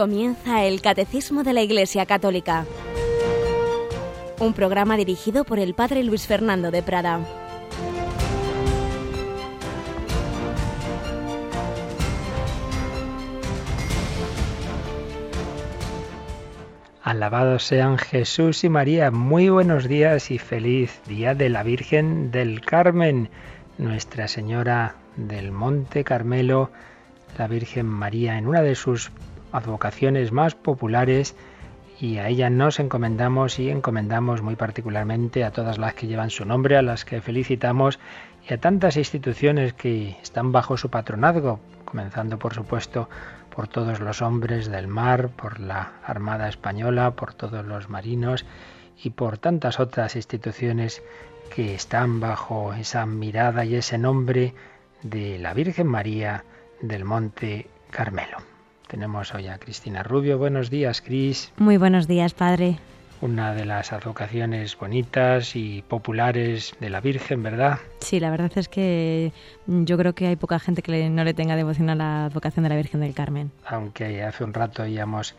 Comienza el Catecismo de la Iglesia Católica, un programa dirigido por el Padre Luis Fernando de Prada. Alabados sean Jesús y María. Muy buenos días y feliz día de la Virgen del Carmen, Nuestra Señora del Monte Carmelo, la Virgen María, en una de sus advocaciones más populares y a ella nos encomendamos y encomendamos muy particularmente a todas las que llevan su nombre, a las que felicitamos y a tantas instituciones que están bajo su patronazgo, comenzando por supuesto por todos los hombres del mar, por la Armada Española, por todos los marinos y por tantas otras instituciones que están bajo esa mirada y ese nombre de la Virgen María del Monte Carmelo. Tenemos hoy a Cristina Rubio. Buenos días, Cris. Muy buenos días, padre. Una de las advocaciones bonitas y populares de la Virgen, ¿verdad? Sí, la verdad es que yo creo que hay poca gente que no le tenga devoción a la advocación de la Virgen del Carmen. Aunque hace un rato oíamos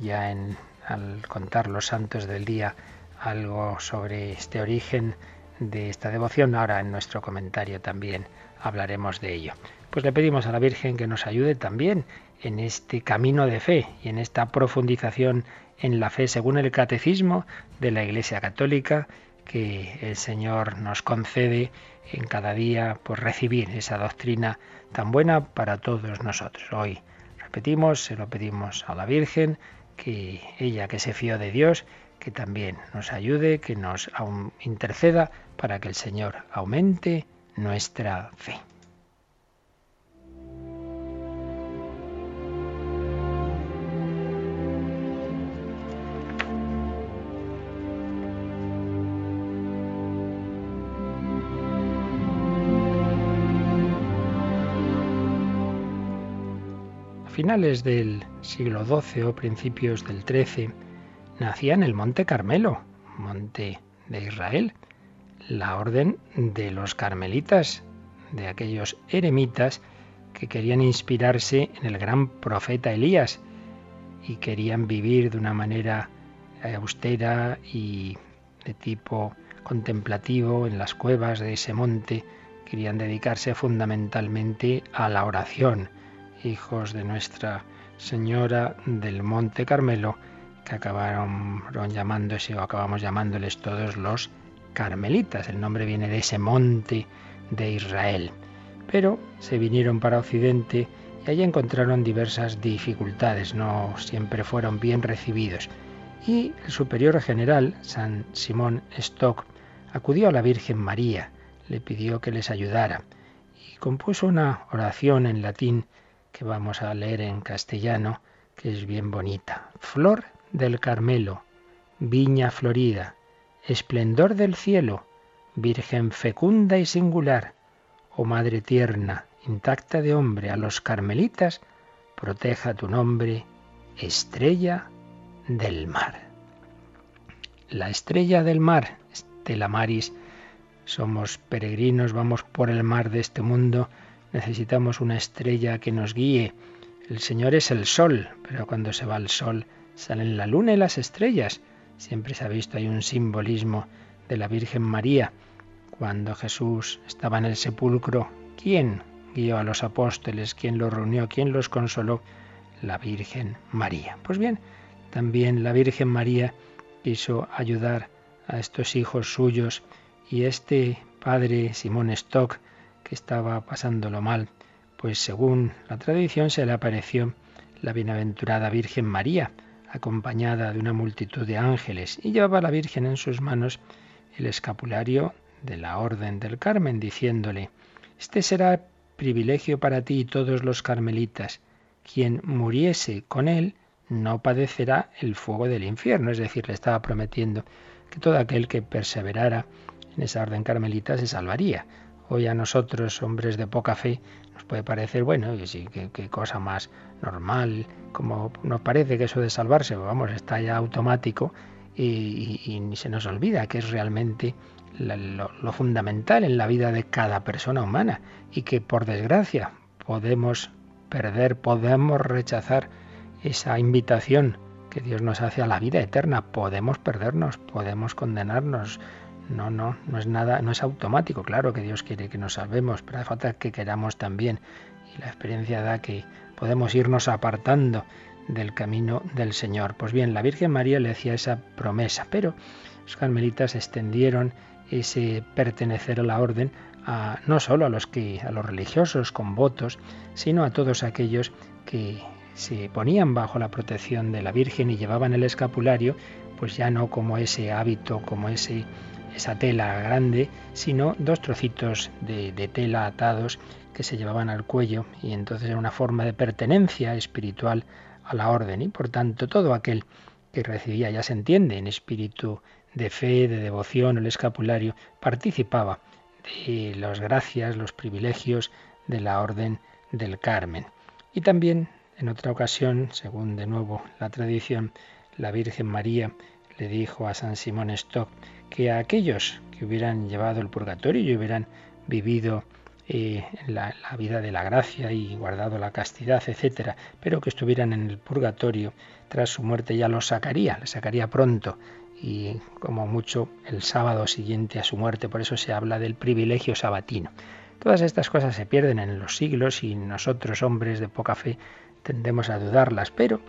ya en, al contar los santos del día algo sobre este origen de esta devoción, ahora en nuestro comentario también hablaremos de ello. Pues le pedimos a la Virgen que nos ayude también en este camino de fe y en esta profundización en la fe según el catecismo de la Iglesia Católica que el Señor nos concede en cada día por recibir esa doctrina tan buena para todos nosotros. Hoy repetimos, se lo pedimos a la Virgen, que ella que se fió de Dios, que también nos ayude, que nos interceda para que el Señor aumente nuestra fe. Finales del siglo XII o principios del XIII, nacía en el Monte Carmelo, monte de Israel, la orden de los carmelitas, de aquellos eremitas que querían inspirarse en el gran profeta Elías y querían vivir de una manera austera y de tipo contemplativo en las cuevas de ese monte, querían dedicarse fundamentalmente a la oración hijos de Nuestra Señora del Monte Carmelo, que acabaron llamándose o acabamos llamándoles todos los carmelitas. El nombre viene de ese monte de Israel. Pero se vinieron para Occidente y allí encontraron diversas dificultades, no siempre fueron bien recibidos. Y el superior general, San Simón Stock, acudió a la Virgen María, le pidió que les ayudara y compuso una oración en latín que vamos a leer en castellano, que es bien bonita. Flor del Carmelo, viña florida, esplendor del cielo, Virgen fecunda y singular, oh Madre tierna, intacta de hombre, a los carmelitas, proteja tu nombre, estrella del mar. La estrella del mar, Estela Maris, somos peregrinos, vamos por el mar de este mundo, necesitamos una estrella que nos guíe. El Señor es el sol, pero cuando se va el sol salen la luna y las estrellas. Siempre se ha visto hay un simbolismo de la Virgen María. Cuando Jesús estaba en el sepulcro, ¿quién guió a los apóstoles? ¿Quién los reunió? ¿Quién los consoló? La Virgen María. Pues bien, también la Virgen María quiso ayudar a estos hijos suyos y este padre Simón Stock que estaba pasándolo mal, pues según la tradición se le apareció la bienaventurada Virgen María, acompañada de una multitud de ángeles, y llevaba a la Virgen en sus manos el escapulario de la Orden del Carmen, diciéndole, Este será privilegio para ti y todos los carmelitas. Quien muriese con él no padecerá el fuego del infierno. Es decir, le estaba prometiendo que todo aquel que perseverara en esa orden carmelita se salvaría. Hoy a nosotros, hombres de poca fe, nos puede parecer, bueno, sí, qué, cosa más normal, como nos parece que eso de salvarse, vamos, está ya automático y, y, se nos olvida que es realmente lo, lo fundamental en la vida de cada persona humana y que por desgracia podemos perder, podemos rechazar esa invitación que Dios nos hace a la vida eterna. Podemos perdernos, podemos condenarnos. No, no, no es nada, no es automático. Claro que Dios quiere que nos salvemos, pero hace falta que queramos también. Y la experiencia da que podemos irnos apartando del camino del Señor. Pues bien, la Virgen María le hacía esa promesa, pero los carmelitas extendieron ese pertenecer a la orden no solo a los que a los religiosos con votos, sino a todos aquellos que se ponían bajo la protección de la Virgen y llevaban el escapulario, pues ya no como ese hábito, como ese esa tela grande, sino dos trocitos de, tela atados que se llevaban al cuello y entonces era una forma de pertenencia espiritual a la orden y por tanto todo aquel que recibía, ya se entiende, en espíritu de fe, de devoción, el escapulario, participaba de las gracias, los privilegios de la orden del Carmen. Y también en otra ocasión, según de nuevo la tradición, la Virgen María le dijo a San Simón Stock que a aquellos que hubieran llevado el purgatorio y hubieran vivido eh, la, vida de la gracia y guardado la castidad, etcétera, pero que estuvieran en el purgatorio tras su muerte ya los sacaría, le sacaría pronto y como mucho el sábado siguiente a su muerte, por eso se habla del privilegio sabatino. Todas estas cosas se pierden en los siglos y nosotros, hombres de poca fe, tendemos a dudarlas, pero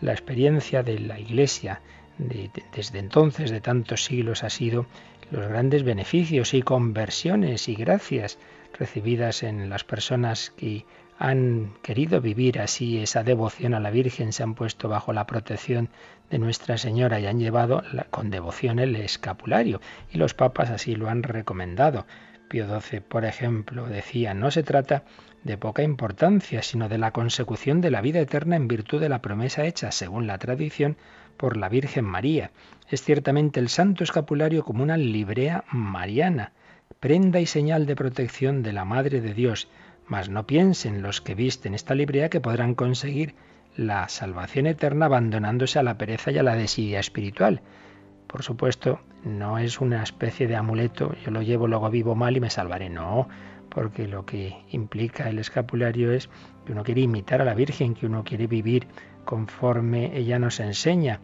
la experiencia de la Iglesia desde entonces, de tantos siglos, ha sido los grandes beneficios y conversiones y gracias recibidas en las personas que han querido vivir así esa devoción a la Virgen, se han puesto bajo la protección de Nuestra Señora y han llevado con devoción el escapulario. Y los papas así lo han recomendado. Pío XII, por ejemplo, decía, no se trata de poca importancia, sino de la consecución de la vida eterna en virtud de la promesa hecha, según la tradición, por la Virgen María. Es ciertamente el santo escapulario como una librea mariana, prenda y señal de protección de la Madre de Dios, mas no piensen los que visten esta librea que podrán conseguir la salvación eterna abandonándose a la pereza y a la desidia espiritual. Por supuesto, no es una especie de amuleto, yo lo llevo, luego vivo mal y me salvaré. No, porque lo que implica el escapulario es que uno quiere imitar a la Virgen, que uno quiere vivir conforme ella nos enseña,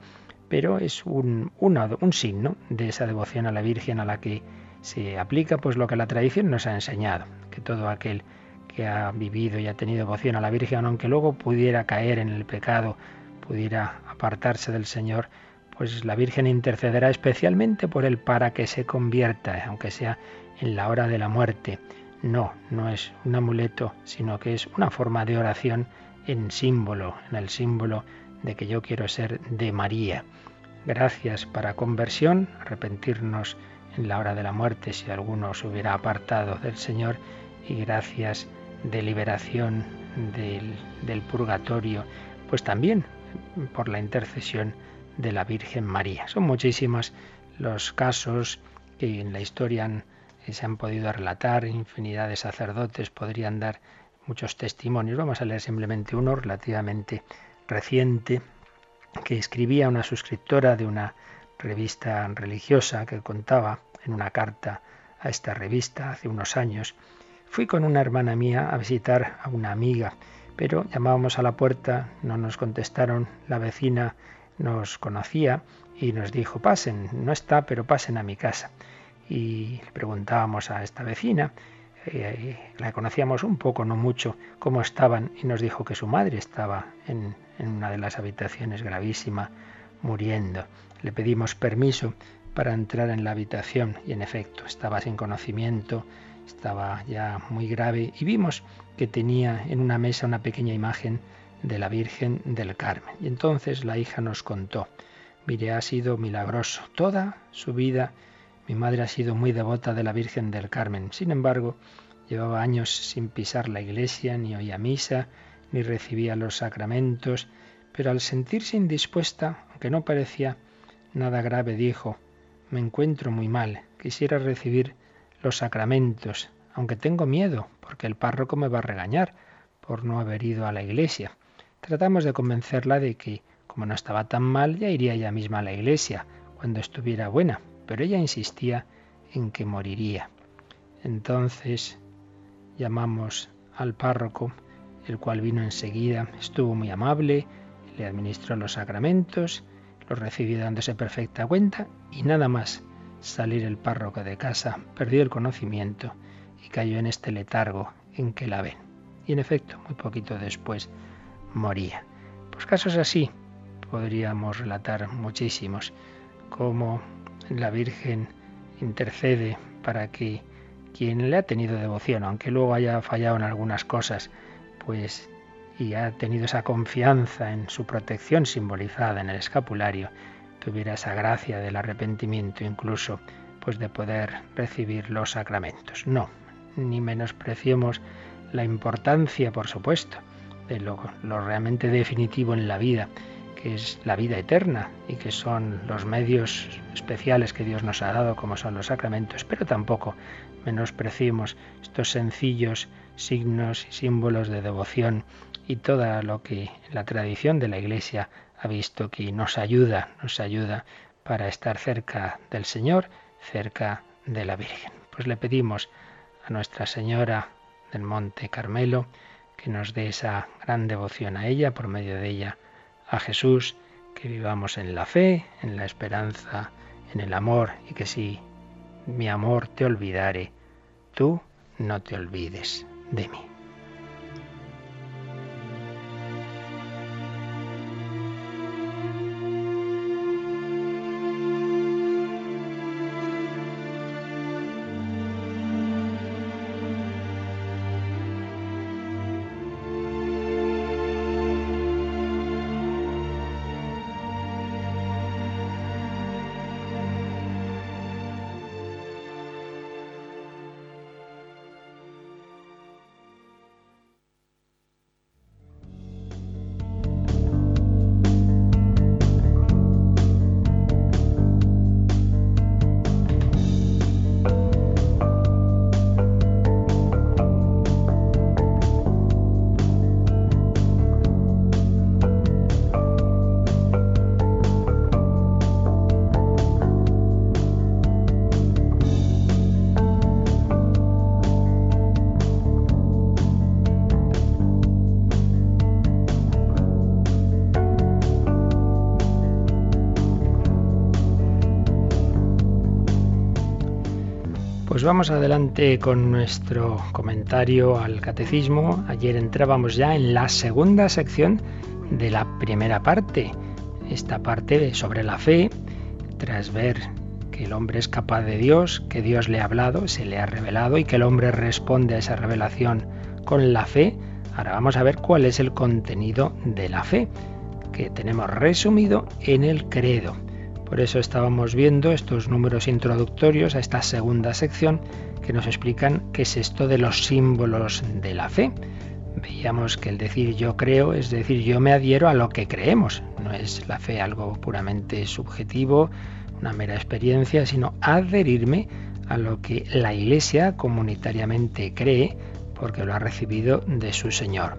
pero es un, un signo de esa devoción a la Virgen a la que se aplica pues lo que la tradición nos ha enseñado, que todo aquel que ha vivido y ha tenido devoción a la Virgen, aunque luego pudiera caer en el pecado, pudiera apartarse del Señor, pues la Virgen intercederá especialmente por él para que se convierta, aunque sea en la hora de la muerte. No, no es un amuleto, sino que es una forma de oración en símbolo, en el símbolo de que yo quiero ser de María. Gracias para conversión, arrepentirnos en la hora de la muerte si alguno se hubiera apartado del Señor y gracias de liberación del, del purgatorio, pues también por la intercesión de la Virgen María. Son muchísimos los casos que en la historia se han podido relatar, infinidad de sacerdotes podrían dar muchos testimonios. Vamos a leer simplemente uno relativamente reciente que escribía una suscriptora de una revista religiosa que contaba en una carta a esta revista hace unos años Fui con una hermana mía a visitar a una amiga, pero llamábamos a la puerta, no nos contestaron, la vecina nos conocía y nos dijo, pasen, no está, pero pasen a mi casa. Y le preguntábamos a esta vecina, la conocíamos un poco, no mucho, cómo estaban, y nos dijo que su madre estaba en, en una de las habitaciones gravísima, muriendo. Le pedimos permiso para entrar en la habitación y en efecto estaba sin conocimiento, estaba ya muy grave y vimos que tenía en una mesa una pequeña imagen de la Virgen del Carmen. Y entonces la hija nos contó, mire, ha sido milagroso. Toda su vida mi madre ha sido muy devota de la Virgen del Carmen. Sin embargo, llevaba años sin pisar la iglesia, ni oía misa, ni recibía los sacramentos, pero al sentirse indispuesta, aunque no parecía nada grave, dijo, me encuentro muy mal, quisiera recibir los sacramentos, aunque tengo miedo, porque el párroco me va a regañar por no haber ido a la iglesia. Tratamos de convencerla de que, como no estaba tan mal, ya iría ella misma a la iglesia cuando estuviera buena, pero ella insistía en que moriría. Entonces llamamos al párroco, el cual vino enseguida, estuvo muy amable, le administró los sacramentos, los recibió dándose perfecta cuenta y nada más salir el párroco de casa, perdió el conocimiento y cayó en este letargo en que la ven. Y en efecto, muy poquito después moría. Pues casos así podríamos relatar muchísimos, como la Virgen intercede para que quien le ha tenido devoción, aunque luego haya fallado en algunas cosas, pues y ha tenido esa confianza en su protección simbolizada en el escapulario, tuviera esa gracia del arrepentimiento incluso, pues de poder recibir los sacramentos. No, ni menospreciemos la importancia, por supuesto, de lo, lo realmente definitivo en la vida, que es la vida eterna y que son los medios especiales que Dios nos ha dado, como son los sacramentos, pero tampoco menospreciemos estos sencillos signos y símbolos de devoción y todo lo que la tradición de la Iglesia ha visto que nos ayuda, nos ayuda para estar cerca del Señor, cerca de la Virgen. Pues le pedimos a Nuestra Señora del Monte Carmelo que nos dé esa gran devoción a ella, por medio de ella a Jesús, que vivamos en la fe, en la esperanza, en el amor y que si mi amor te olvidare, tú no te olvides de mí. Pues vamos adelante con nuestro comentario al catecismo. Ayer entrábamos ya en la segunda sección de la primera parte. Esta parte sobre la fe, tras ver que el hombre es capaz de Dios, que Dios le ha hablado, se le ha revelado y que el hombre responde a esa revelación con la fe. Ahora vamos a ver cuál es el contenido de la fe, que tenemos resumido en el credo. Por eso estábamos viendo estos números introductorios a esta segunda sección que nos explican qué es esto de los símbolos de la fe. Veíamos que el decir yo creo es decir yo me adhiero a lo que creemos. No es la fe algo puramente subjetivo, una mera experiencia, sino adherirme a lo que la Iglesia comunitariamente cree porque lo ha recibido de su Señor.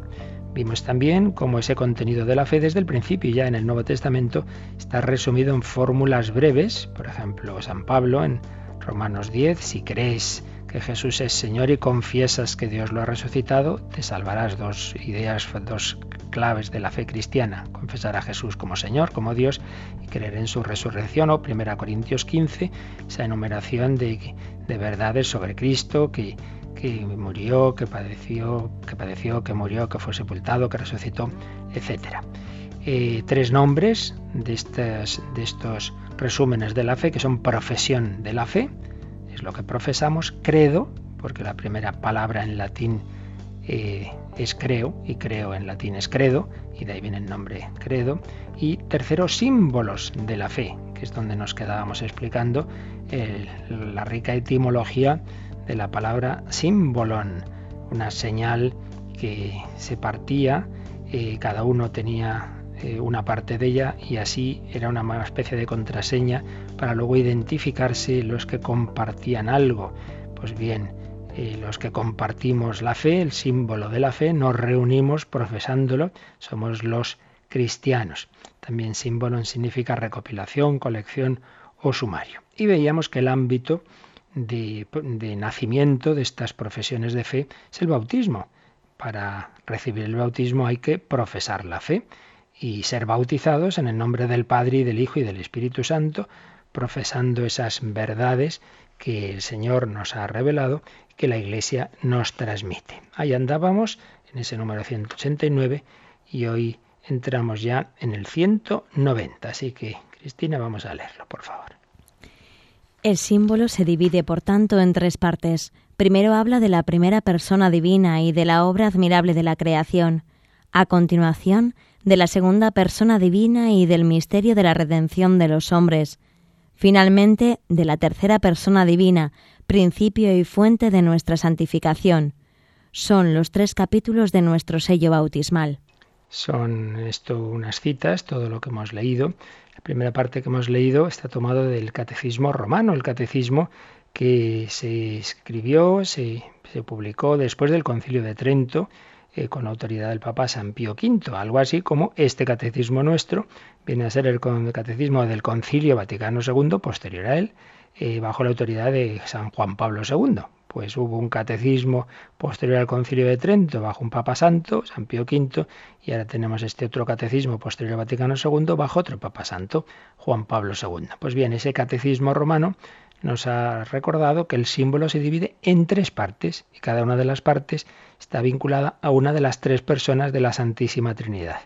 Vimos también cómo ese contenido de la fe desde el principio, ya en el Nuevo Testamento, está resumido en fórmulas breves. Por ejemplo, San Pablo en Romanos 10, si crees que Jesús es Señor y confiesas que Dios lo ha resucitado, te salvarás. Dos ideas, dos claves de la fe cristiana. Confesar a Jesús como Señor, como Dios, y creer en su resurrección. O 1 Corintios 15, esa enumeración de, de verdades sobre Cristo que que murió, que padeció, que padeció, que murió, que fue sepultado, que resucitó, etc. Eh, tres nombres de, estas, de estos resúmenes de la fe, que son profesión de la fe, es lo que profesamos, credo, porque la primera palabra en latín eh, es creo, y creo en latín es credo, y de ahí viene el nombre credo, y tercero, símbolos de la fe, que es donde nos quedábamos explicando la rica etimología de la palabra símbolon, una señal que se partía, eh, cada uno tenía eh, una parte de ella y así era una especie de contraseña para luego identificarse los que compartían algo. Pues bien, eh, los que compartimos la fe, el símbolo de la fe, nos reunimos profesándolo, somos los cristianos. También símbolo significa recopilación, colección o sumario. Y veíamos que el ámbito de, nacimiento de estas profesiones de fe es el bautismo. Para recibir el bautismo hay que profesar la fe. y ser bautizados en el nombre del Padre y del Hijo y del Espíritu Santo, profesando esas verdades que el Señor nos ha revelado, que la Iglesia nos transmite. Ahí andábamos en ese número 189 y hoy entramos ya en el 190. Así que, Cristina, vamos a leerlo, por favor. El símbolo se divide, por tanto, en tres partes. Primero habla de la primera persona divina y de la obra admirable de la creación. A continuación, de la segunda persona divina y del misterio de la redención de los hombres. Finalmente, de la tercera persona divina, principio y fuente de nuestra santificación. Son los tres capítulos de nuestro sello bautismal. Son esto unas citas, todo lo que hemos leído. La primera parte que hemos leído está tomado del Catecismo romano, el Catecismo que se escribió, se, se publicó después del Concilio de Trento, eh, con autoridad del Papa San Pío V, algo así como este catecismo nuestro viene a ser el catecismo del Concilio Vaticano II, posterior a él, eh, bajo la autoridad de San Juan Pablo II. Pues hubo un catecismo posterior al Concilio de Trento bajo un Papa Santo, San Pío V, y ahora tenemos este otro catecismo posterior al Vaticano II bajo otro Papa Santo, Juan Pablo II. Pues bien, ese catecismo romano nos ha recordado que el símbolo se divide en tres partes y cada una de las partes está vinculada a una de las tres personas de la Santísima Trinidad.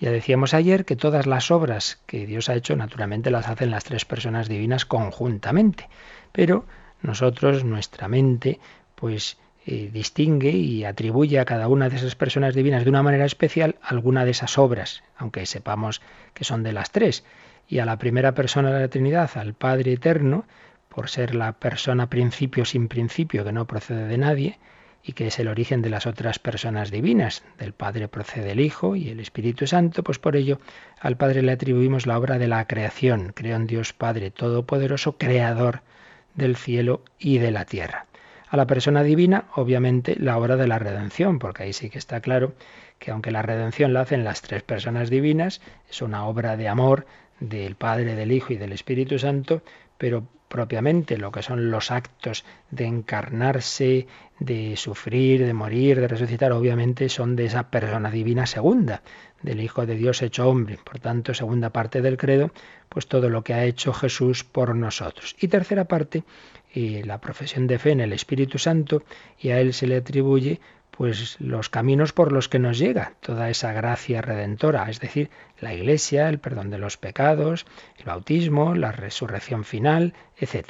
Ya decíamos ayer que todas las obras que Dios ha hecho naturalmente las hacen las tres personas divinas conjuntamente, pero nosotros, nuestra mente, pues eh, distingue y atribuye a cada una de esas personas divinas de una manera especial alguna de esas obras, aunque sepamos que son de las tres. Y a la primera persona de la Trinidad, al Padre Eterno, por ser la persona principio sin principio que no procede de nadie y que es el origen de las otras personas divinas. Del Padre procede el Hijo y el Espíritu Santo, pues por ello al Padre le atribuimos la obra de la creación. Creo en Dios Padre Todopoderoso, Creador del cielo y de la tierra. A la persona divina, obviamente, la obra de la redención, porque ahí sí que está claro que aunque la redención la hacen las tres personas divinas, es una obra de amor del Padre, del Hijo y del Espíritu Santo, pero propiamente lo que son los actos de encarnarse, de sufrir, de morir, de resucitar, obviamente son de esa persona divina segunda, del Hijo de Dios hecho hombre. Por tanto, segunda parte del credo, pues todo lo que ha hecho Jesús por nosotros. Y tercera parte, y la profesión de fe en el Espíritu Santo, y a él se le atribuye pues los caminos por los que nos llega toda esa gracia redentora, es decir, la Iglesia, el perdón de los pecados, el bautismo, la resurrección final, etc.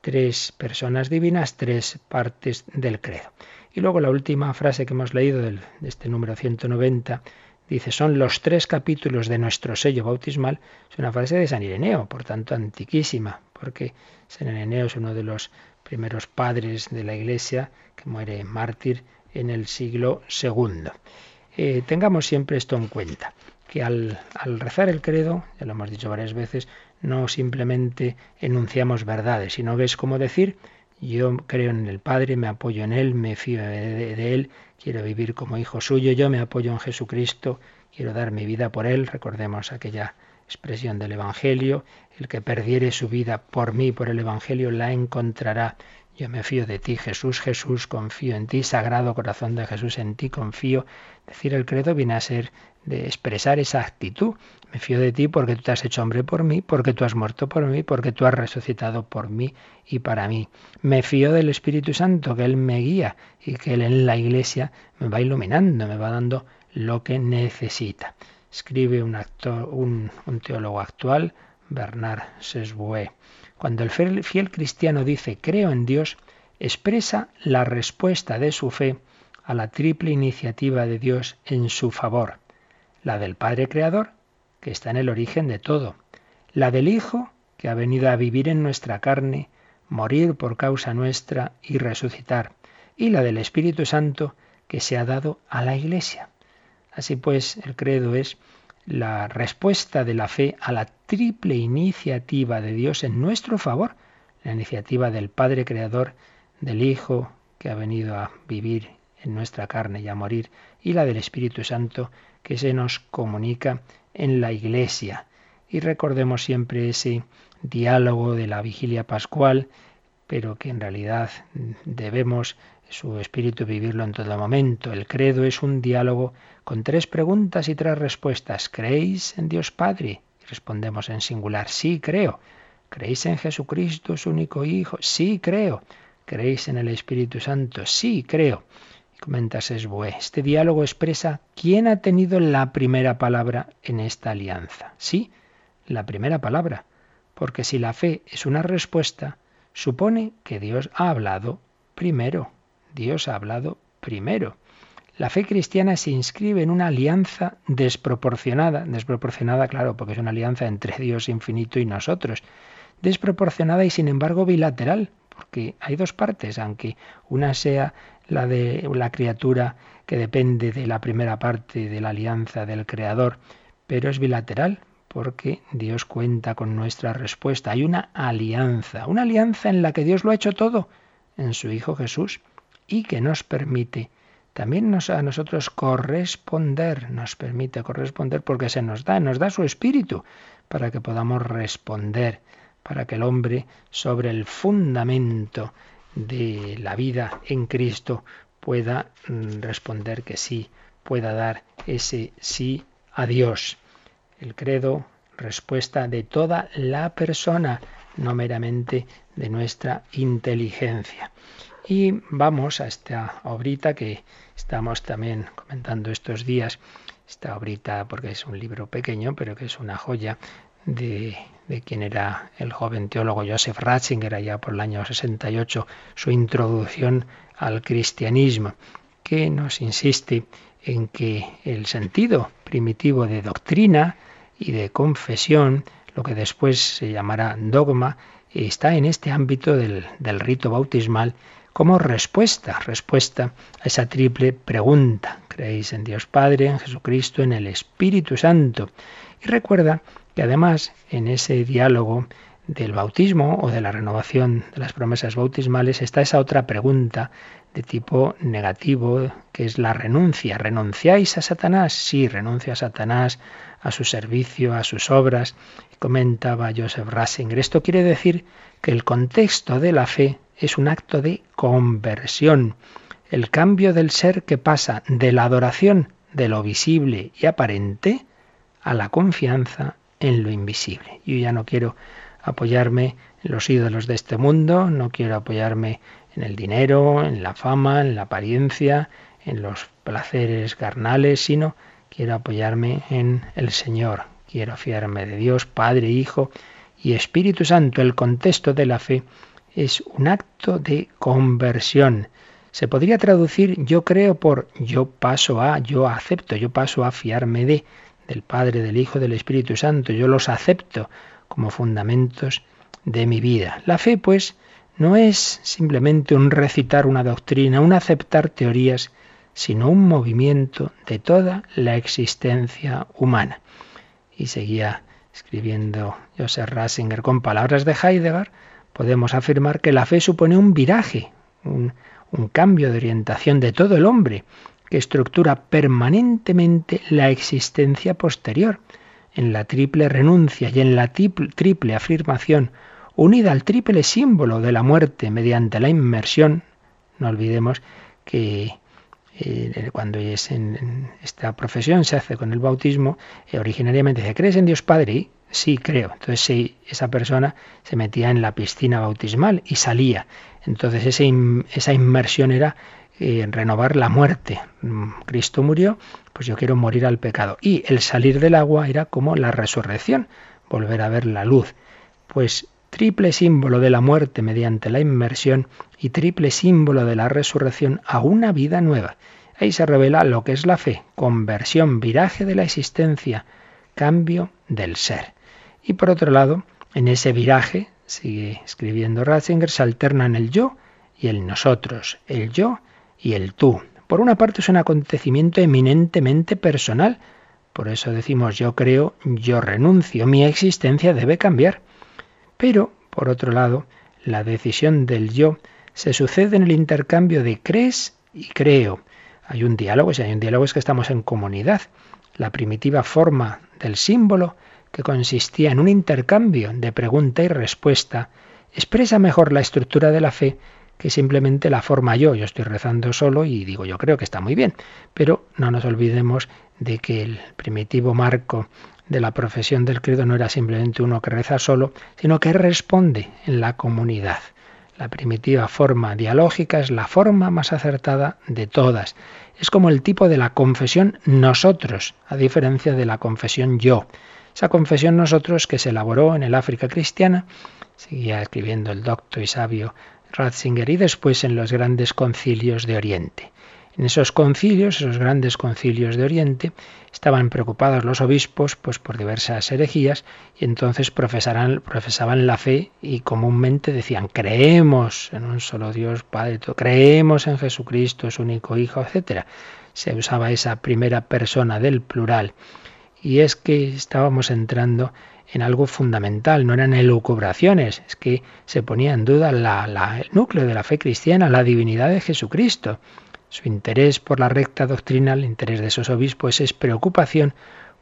Tres personas divinas, tres partes del credo. Y luego la última frase que hemos leído de este número 190 dice, son los tres capítulos de nuestro sello bautismal, es una frase de San Ireneo, por tanto antiquísima, porque San Ireneo es uno de los primeros padres de la Iglesia que muere mártir en el siglo II. Eh, tengamos siempre esto en cuenta, que al, rezar el credo, ya lo hemos dicho varias veces, no simplemente enunciamos verdades, sino que es como decir, yo creo en el Padre, me apoyo en Él, me fío de, de, Él, quiero vivir como hijo suyo, yo me apoyo en Jesucristo, quiero dar mi vida por Él, recordemos aquella expresión del Evangelio, el que perdiere su vida por mí, por el Evangelio, la encontrará. Yo me fío de ti, Jesús, Jesús, confío en ti, Sagrado Corazón de Jesús, en ti confío. Decir el credo viene a ser de expresar esa actitud. Me fío de ti porque tú te has hecho hombre por mí, porque tú has muerto por mí, porque tú has resucitado por mí y para mí. Me fío del Espíritu Santo, que Él me guía y que Él en la iglesia me va iluminando, me va dando lo que necesita. Escribe un, teólogo actual, Bernard Sesbue. Cuando el fiel cristiano dice creo en Dios, expresa la respuesta de su fe a la triple iniciativa de Dios en su favor. La del Padre Creador, que está en el origen de todo. La del Hijo, que ha venido a vivir en nuestra carne, morir por causa nuestra y resucitar. Y la del Espíritu Santo, que se ha dado a la Iglesia. Así pues, el credo es la respuesta de la fe a la triple iniciativa de Dios en nuestro favor, la iniciativa del Padre Creador, del Hijo que ha venido a vivir en nuestra carne y a morir, y la del Espíritu Santo que se nos comunica en la Iglesia. Y recordemos siempre ese diálogo de la vigilia pascual, pero que en realidad debemos su espíritu vivirlo en todo momento. El credo es un diálogo con tres preguntas y tres respuestas. ¿Creéis en Dios Padre? Respondemos en singular, sí, creo. ¿Creéis en Jesucristo, su único Hijo? Sí, creo. ¿Creéis en el Espíritu Santo? Sí, creo. Y comenta Sesbue, este diálogo expresa quién ha tenido la primera palabra en esta alianza. Sí, la primera palabra. Porque si la fe es una respuesta, supone que Dios ha hablado primero. Dios ha hablado primero. La fe cristiana se inscribe en una alianza desproporcionada, desproporcionada, claro, porque es una alianza entre Dios infinito y nosotros, desproporcionada y sin embargo bilateral, porque hay dos partes, aunque una sea la de la criatura que depende de la primera parte de la alianza del Creador, pero es bilateral, porque Dios cuenta con nuestra respuesta. Hay una alianza, una alianza en la que Dios lo ha hecho todo en su Hijo Jesús y que nos permite también nos, a nosotros corresponder, nos permite corresponder porque se nos da, nos da su espíritu para que podamos responder, para que el hombre sobre el fundamento de la vida en Cristo pueda mm, responder que sí, pueda dar ese sí a Dios. El credo, respuesta de toda la persona, no meramente de nuestra inteligencia. Y vamos a esta obrita que estamos también comentando estos días, esta obrita porque es un libro pequeño, pero que es una joya de, de quien era el joven teólogo Joseph Ratzinger allá por el año 68, su introducción al cristianismo, que nos insiste en que el sentido primitivo de doctrina y de confesión, lo que después se llamará dogma, está en este ámbito del, del rito bautismal como respuesta, respuesta a esa triple pregunta. ¿Creéis en Dios Padre, en Jesucristo, en el Espíritu Santo? Y recuerda que además en ese diálogo del bautismo o de la renovación de las promesas bautismales está esa otra pregunta de tipo negativo, que es la renuncia. ¿Renunciáis a Satanás? Sí, renuncio a Satanás, a su servicio, a sus obras. Comentaba Joseph Ratzinger. Esto quiere decir que el contexto de la fe es un acto de conversión, el cambio del ser que pasa de la adoración de lo visible y aparente a la confianza en lo invisible. Yo ya no quiero apoyarme en los ídolos de este mundo, no quiero apoyarme en el dinero, en la fama, en la apariencia, en los placeres carnales, sino quiero apoyarme en el Señor. Quiero fiarme de Dios, Padre, Hijo y Espíritu Santo. El contexto de la fe es un acto de conversión. Se podría traducir yo creo por yo paso a, yo acepto, yo paso a fiarme de, del Padre, del Hijo, del Espíritu Santo, yo los acepto como fundamentos de mi vida. La fe, pues, no es simplemente un recitar una doctrina, un aceptar teorías, sino un movimiento de toda la existencia humana. Y seguía escribiendo Joseph Rasinger con palabras de Heidegger, podemos afirmar que la fe supone un viraje, un, cambio de orientación de todo el hombre, que estructura permanentemente la existencia posterior, en la triple renuncia y en la triple afirmación, unida al triple símbolo de la muerte mediante la inmersión. No olvidemos que eh, cuando es en, esta profesión se hace con el bautismo, eh, originariamente dice, ¿crees en Dios Padre? Sí, creo. Entonces sí, esa persona se metía en la piscina bautismal y salía. Entonces esa inmersión era eh, renovar la muerte. Mm, Cristo murió, pues yo quiero morir al pecado. Y el salir del agua era como la resurrección, volver a ver la luz. Pues triple símbolo de la muerte mediante la inmersión y triple símbolo de la resurrección a una vida nueva. Ahí se revela lo que es la fe, conversión, viraje de la existencia, cambio del ser. Y por otro lado, en ese viraje, sigue escribiendo Ratzinger, se alternan el yo y el nosotros, el yo y el tú. Por una parte es un acontecimiento eminentemente personal, por eso decimos yo creo, yo renuncio, mi existencia debe cambiar. Pero, por otro lado, la decisión del yo se sucede en el intercambio de crees y creo. Hay un diálogo, si hay un diálogo es que estamos en comunidad. La primitiva forma del símbolo que consistía en un intercambio de pregunta y respuesta, expresa mejor la estructura de la fe que simplemente la forma yo. Yo estoy rezando solo y digo, yo creo que está muy bien. Pero no nos olvidemos de que el primitivo marco de la profesión del credo no era simplemente uno que reza solo, sino que responde en la comunidad. La primitiva forma dialógica es la forma más acertada de todas. Es como el tipo de la confesión nosotros, a diferencia de la confesión yo. Esa confesión nosotros que se elaboró en el África cristiana, seguía escribiendo el docto y sabio Ratzinger y después en los grandes concilios de Oriente. En esos concilios, esos grandes concilios de Oriente, estaban preocupados los obispos pues por diversas herejías y entonces profesaban la fe y comúnmente decían creemos en un solo Dios Padre, creemos en Jesucristo, su único Hijo, etc. Se usaba esa primera persona del plural. Y es que estábamos entrando en algo fundamental, no eran elucubraciones, es que se ponía en duda el núcleo de la fe cristiana, la divinidad de Jesucristo. Su interés por la recta doctrina, el interés de esos obispos, es preocupación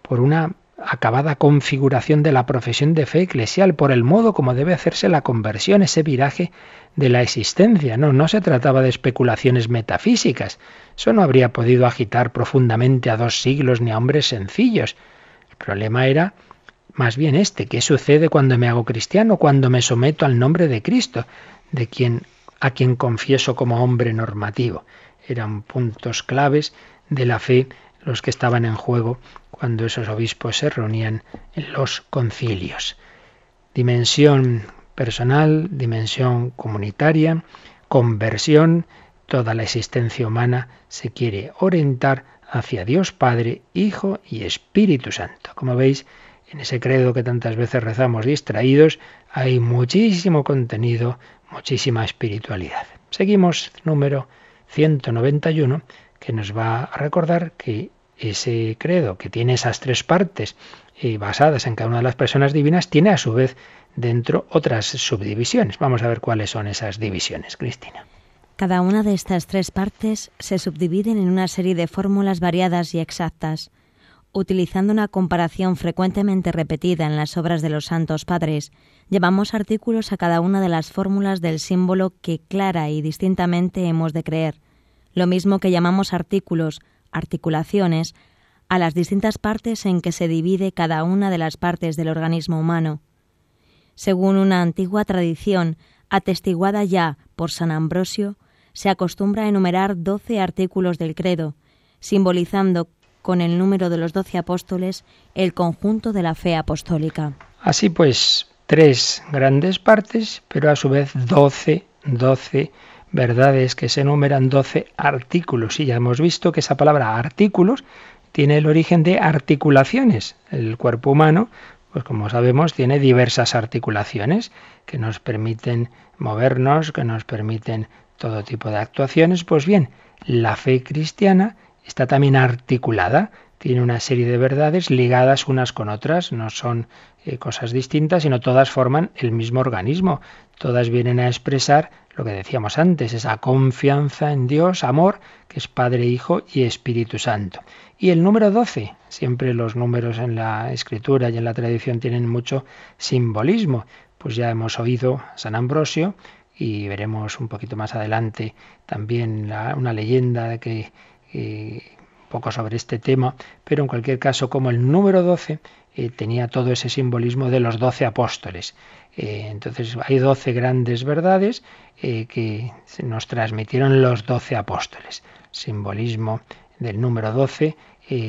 por una acabada configuración de la profesión de fe eclesial, por el modo como debe hacerse la conversión, ese viraje de la existencia. No, no se trataba de especulaciones metafísicas. Eso no habría podido agitar profundamente a dos siglos ni a hombres sencillos. El problema era más bien este, ¿qué sucede cuando me hago cristiano, cuando me someto al nombre de Cristo, de quien a quien confieso como hombre normativo? Eran puntos claves de la fe los que estaban en juego cuando esos obispos se reunían en los concilios. Dimensión personal, dimensión comunitaria, conversión, toda la existencia humana se quiere orientar hacia Dios Padre, Hijo y Espíritu Santo. Como veis, en ese credo que tantas veces rezamos distraídos, hay muchísimo contenido, muchísima espiritualidad. Seguimos número 191, que nos va a recordar que ese credo, que tiene esas tres partes eh, basadas en cada una de las personas divinas, tiene a su vez dentro otras subdivisiones. Vamos a ver cuáles son esas divisiones, Cristina. Cada una de estas tres partes se subdividen en una serie de fórmulas variadas y exactas. Utilizando una comparación frecuentemente repetida en las obras de los santos padres, llevamos artículos a cada una de las fórmulas del símbolo que clara y distintamente hemos de creer, lo mismo que llamamos artículos, articulaciones, a las distintas partes en que se divide cada una de las partes del organismo humano. Según una antigua tradición, atestiguada ya por San Ambrosio, se acostumbra a enumerar doce artículos del credo, simbolizando con el número de los doce apóstoles el conjunto de la fe apostólica. Así pues, tres grandes partes, pero a su vez doce, doce verdades que se enumeran doce artículos. Y ya hemos visto que esa palabra artículos tiene el origen de articulaciones. El cuerpo humano, pues como sabemos, tiene diversas articulaciones que nos permiten movernos, que nos permiten todo tipo de actuaciones. Pues bien, la fe cristiana está también articulada tiene una serie de verdades ligadas unas con otras, no son eh, cosas distintas, sino todas forman el mismo organismo, todas vienen a expresar lo que decíamos antes, esa confianza en Dios, amor, que es Padre, Hijo y Espíritu Santo. Y el número 12, siempre los números en la escritura y en la tradición tienen mucho simbolismo, pues ya hemos oído San Ambrosio y veremos un poquito más adelante también una leyenda que... Eh, poco sobre este tema, pero en cualquier caso, como el número 12 eh, tenía todo ese simbolismo de los doce apóstoles. Eh, entonces hay doce grandes verdades eh, que nos transmitieron los doce apóstoles. Simbolismo del número 12,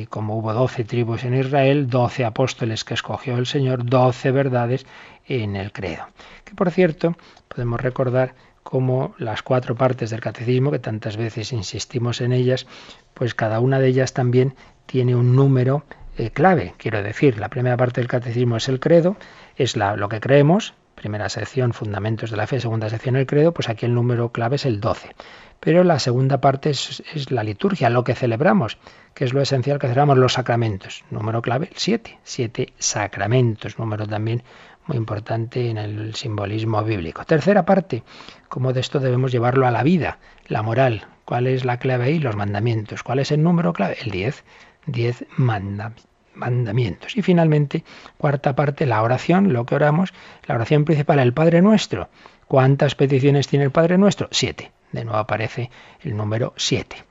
como hubo doce tribus en Israel, doce apóstoles que escogió el Señor, doce verdades en el credo. Que por cierto, podemos recordar como las cuatro partes del catecismo, que tantas veces insistimos en ellas, pues cada una de ellas también tiene un número eh, clave. Quiero decir, la primera parte del catecismo es el credo, es la, lo que creemos, primera sección, fundamentos de la fe, segunda sección, el credo, pues aquí el número clave es el 12. Pero la segunda parte es, la liturgia, lo que celebramos, que es lo esencial que celebramos, los sacramentos. Número clave, el 7, siete sacramentos, número también muy importante en el simbolismo bíblico. Tercera parte, cómo de esto debemos llevarlo a la vida, la moral. ¿Cuál es la clave ahí? Los mandamientos. ¿Cuál es el número clave? El 10. 10 manda, mandamientos. Y finalmente, cuarta parte, la oración, lo que oramos, la oración principal, el Padre Nuestro. ¿Cuántas peticiones tiene el Padre Nuestro? Siete. De nuevo aparece el número siete.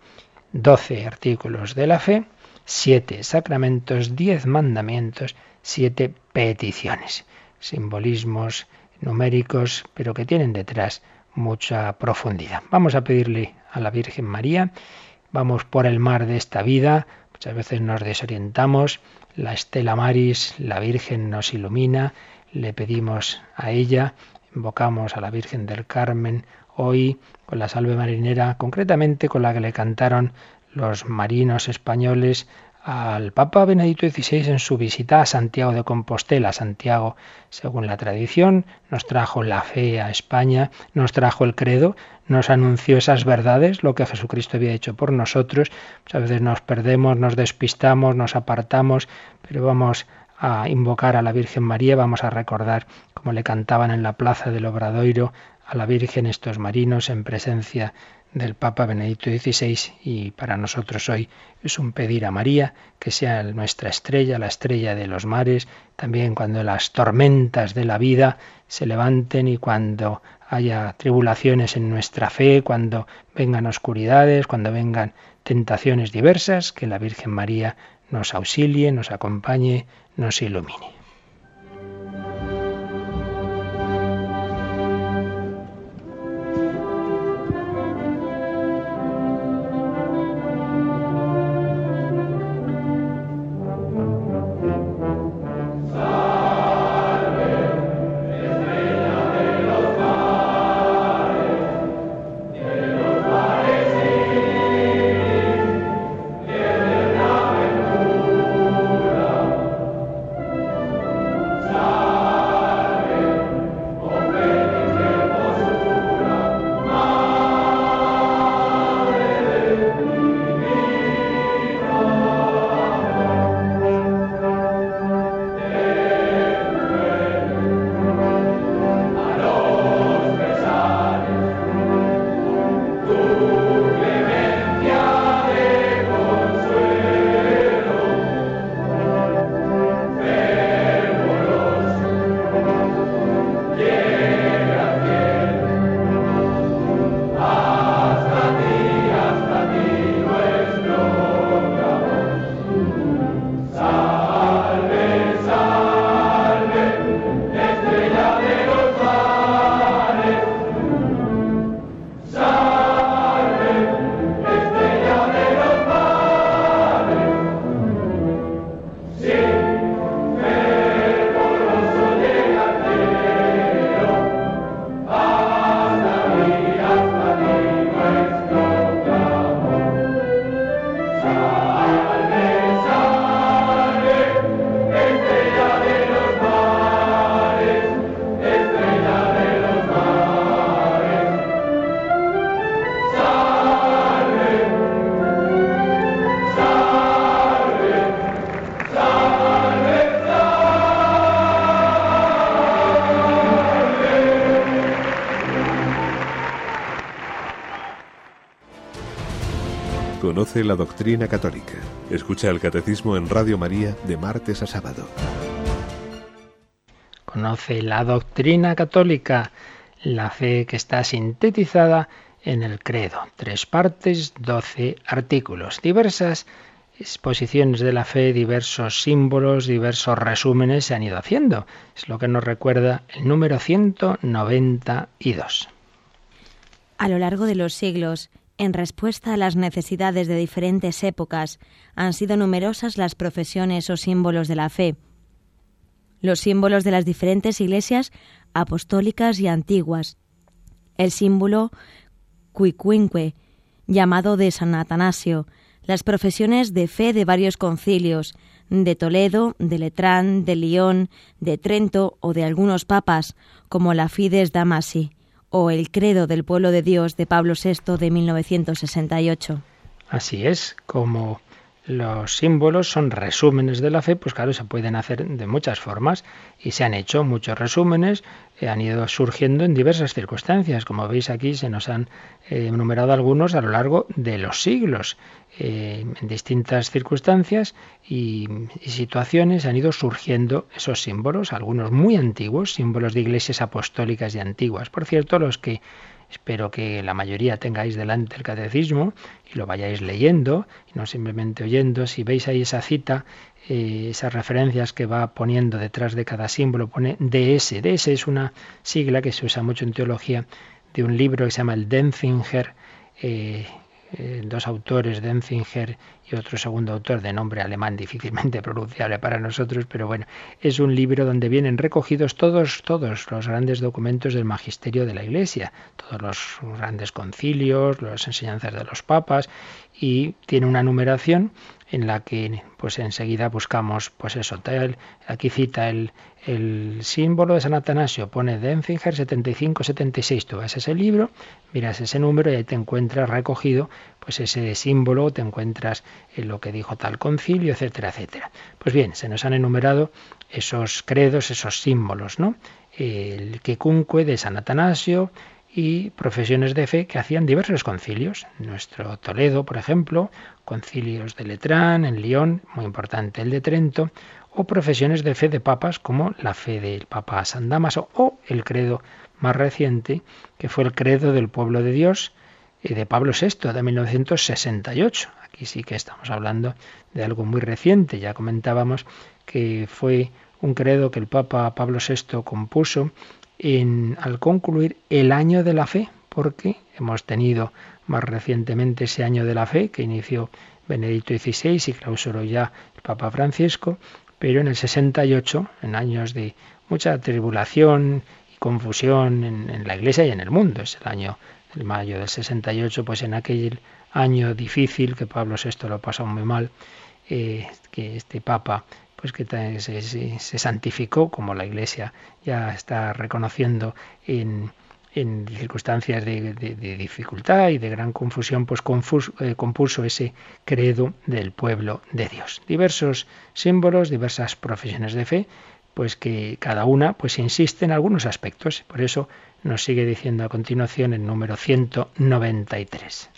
Doce artículos de la fe, siete sacramentos, diez mandamientos, siete peticiones. Simbolismos numéricos, pero que tienen detrás mucha profundidad. Vamos a pedirle a la Virgen María, vamos por el mar de esta vida, muchas veces nos desorientamos, la Estela Maris, la Virgen nos ilumina, le pedimos a ella, invocamos a la Virgen del Carmen hoy con la salve marinera, concretamente con la que le cantaron los marinos españoles al Papa Benedicto XVI en su visita a Santiago de Compostela. Santiago, según la tradición, nos trajo la fe a España, nos trajo el credo, nos anunció esas verdades, lo que Jesucristo había hecho por nosotros. Pues a veces nos perdemos, nos despistamos, nos apartamos, pero vamos a invocar a la Virgen María, vamos a recordar como le cantaban en la plaza del Obradoiro a la Virgen estos marinos en presencia del Papa Benedicto XVI y para nosotros hoy es un pedir a María que sea nuestra estrella, la estrella de los mares, también cuando las tormentas de la vida se levanten y cuando haya tribulaciones en nuestra fe, cuando vengan oscuridades, cuando vengan tentaciones diversas, que la Virgen María nos auxilie, nos acompañe, nos ilumine. Conoce la doctrina católica. Escucha el catecismo en Radio María de martes a sábado. Conoce la doctrina católica, la fe que está sintetizada en el credo. Tres partes, doce artículos, diversas exposiciones de la fe, diversos símbolos, diversos resúmenes se han ido haciendo. Es lo que nos recuerda el número 192. A lo largo de los siglos, en respuesta a las necesidades de diferentes épocas, han sido numerosas las profesiones o símbolos de la fe. Los símbolos de las diferentes iglesias apostólicas y antiguas. El símbolo cuicuinque, llamado de San Atanasio, las profesiones de fe de varios concilios, de Toledo, de Letrán, de Lyon, de Trento o de algunos papas, como la Fides Damasi o El Credo del Pueblo de Dios de Pablo VI de 1968. Así es, como los símbolos son resúmenes de la fe, pues claro, se pueden hacer de muchas formas y se han hecho muchos resúmenes, eh, han ido surgiendo en diversas circunstancias. Como veis aquí se nos han eh, enumerado algunos a lo largo de los siglos. Eh, en distintas circunstancias y, y, situaciones han ido surgiendo esos símbolos, algunos muy antiguos, símbolos de iglesias apostólicas y antiguas. Por cierto, los que Espero que la mayoría tengáis delante el catecismo y lo vayáis leyendo y no simplemente oyendo. Si veis ahí esa cita, eh, esas referencias que va poniendo detrás de cada símbolo, pone DS. DS es una sigla que se usa mucho en teología de un libro que se llama el Denzinger. Eh, eh, dos autores, Denzinger y otro segundo autor de nombre alemán difícilmente pronunciable para nosotros, pero bueno, es un libro donde vienen recogidos todos, todos los grandes documentos del magisterio de la Iglesia, todos los grandes concilios, las enseñanzas de los papas, y tiene una numeración en la que pues enseguida buscamos pues eso tal aquí cita el, el símbolo de San Atanasio pone Denzinger 75 76 tú vas a ese libro miras ese número y ahí te encuentras recogido pues ese símbolo te encuentras en lo que dijo tal concilio etcétera etcétera. Pues bien se nos han enumerado esos credos esos símbolos no el quecunque de San Atanasio y profesiones de fe que hacían diversos concilios. Nuestro Toledo, por ejemplo, concilios de Letrán, en Lyon, muy importante el de Trento, o profesiones de fe de papas como la fe del Papa San Damaso o el credo más reciente, que fue el credo del pueblo de Dios y de Pablo VI de 1968. Aquí sí que estamos hablando de algo muy reciente. Ya comentábamos que fue un credo que el Papa Pablo VI compuso en, al concluir el año de la fe, porque hemos tenido más recientemente ese año de la fe que inició Benedicto XVI y clausuró ya el Papa Francisco, pero en el 68, en años de mucha tribulación y confusión en, la Iglesia y en el mundo, es el año, el mayo del 68, pues en aquel año difícil que Pablo VI lo pasó muy mal, eh, que este Papa pues que se, se, santificó, como la Iglesia ya está reconociendo en, en circunstancias de, dificultad y de gran confusión, pues eh, compuso ese credo del pueblo de Dios. Diversos símbolos, diversas profesiones de fe, pues que cada una pues insiste en algunos aspectos. Por eso nos sigue diciendo a continuación el número 193.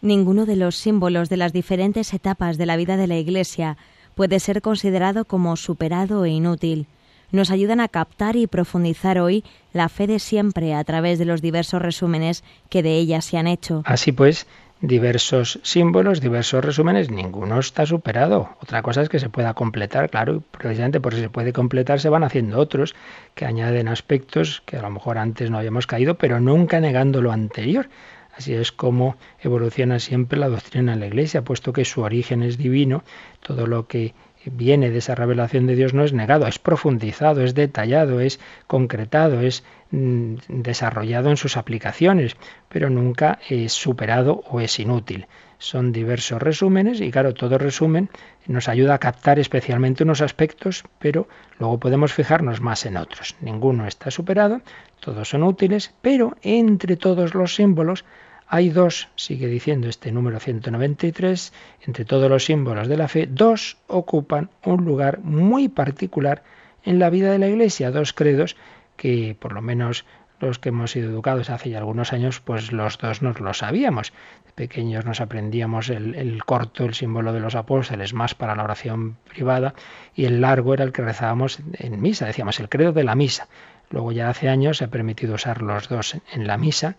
Ninguno de los símbolos de las diferentes etapas de la vida de la Iglesia puede ser considerado como superado e inútil. Nos ayudan a captar y profundizar hoy la fe de siempre a través de los diversos resúmenes que de ella se han hecho. Así pues, diversos símbolos, diversos resúmenes, ninguno está superado. Otra cosa es que se pueda completar, claro, precisamente porque se puede completar se van haciendo otros que añaden aspectos que a lo mejor antes no habíamos caído, pero nunca negando lo anterior. Así es como evoluciona siempre la doctrina en la Iglesia, puesto que su origen es divino, todo lo que viene de esa revelación de Dios no es negado, es profundizado, es detallado, es concretado, es mm, desarrollado en sus aplicaciones, pero nunca es superado o es inútil. Son diversos resúmenes y claro, todo resumen nos ayuda a captar especialmente unos aspectos, pero luego podemos fijarnos más en otros. Ninguno está superado, todos son útiles, pero entre todos los símbolos hay dos, sigue diciendo este número 193, entre todos los símbolos de la fe, dos ocupan un lugar muy particular en la vida de la Iglesia, dos credos que por lo menos los que hemos sido educados hace ya algunos años, pues los dos nos lo sabíamos. De pequeños nos aprendíamos el, el, corto, el símbolo de los apóstoles, más para la oración privada, y el largo era el que rezábamos en misa, decíamos el credo de la misa. Luego ya hace años se ha permitido usar los dos en la misa.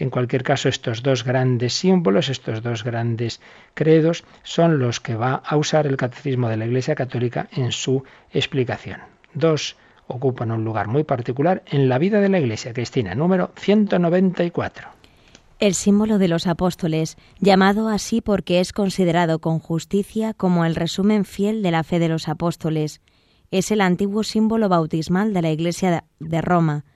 En cualquier caso, estos dos grandes símbolos, estos dos grandes credos, son los que va a usar el Catecismo de la Iglesia Católica en su explicación. Dos ocupan un lugar muy particular en la vida de la Iglesia. Cristina, número 194. El símbolo de los apóstoles, llamado así porque es considerado con justicia como el resumen fiel de la fe de los apóstoles, es el antiguo símbolo bautismal de la Iglesia de Roma.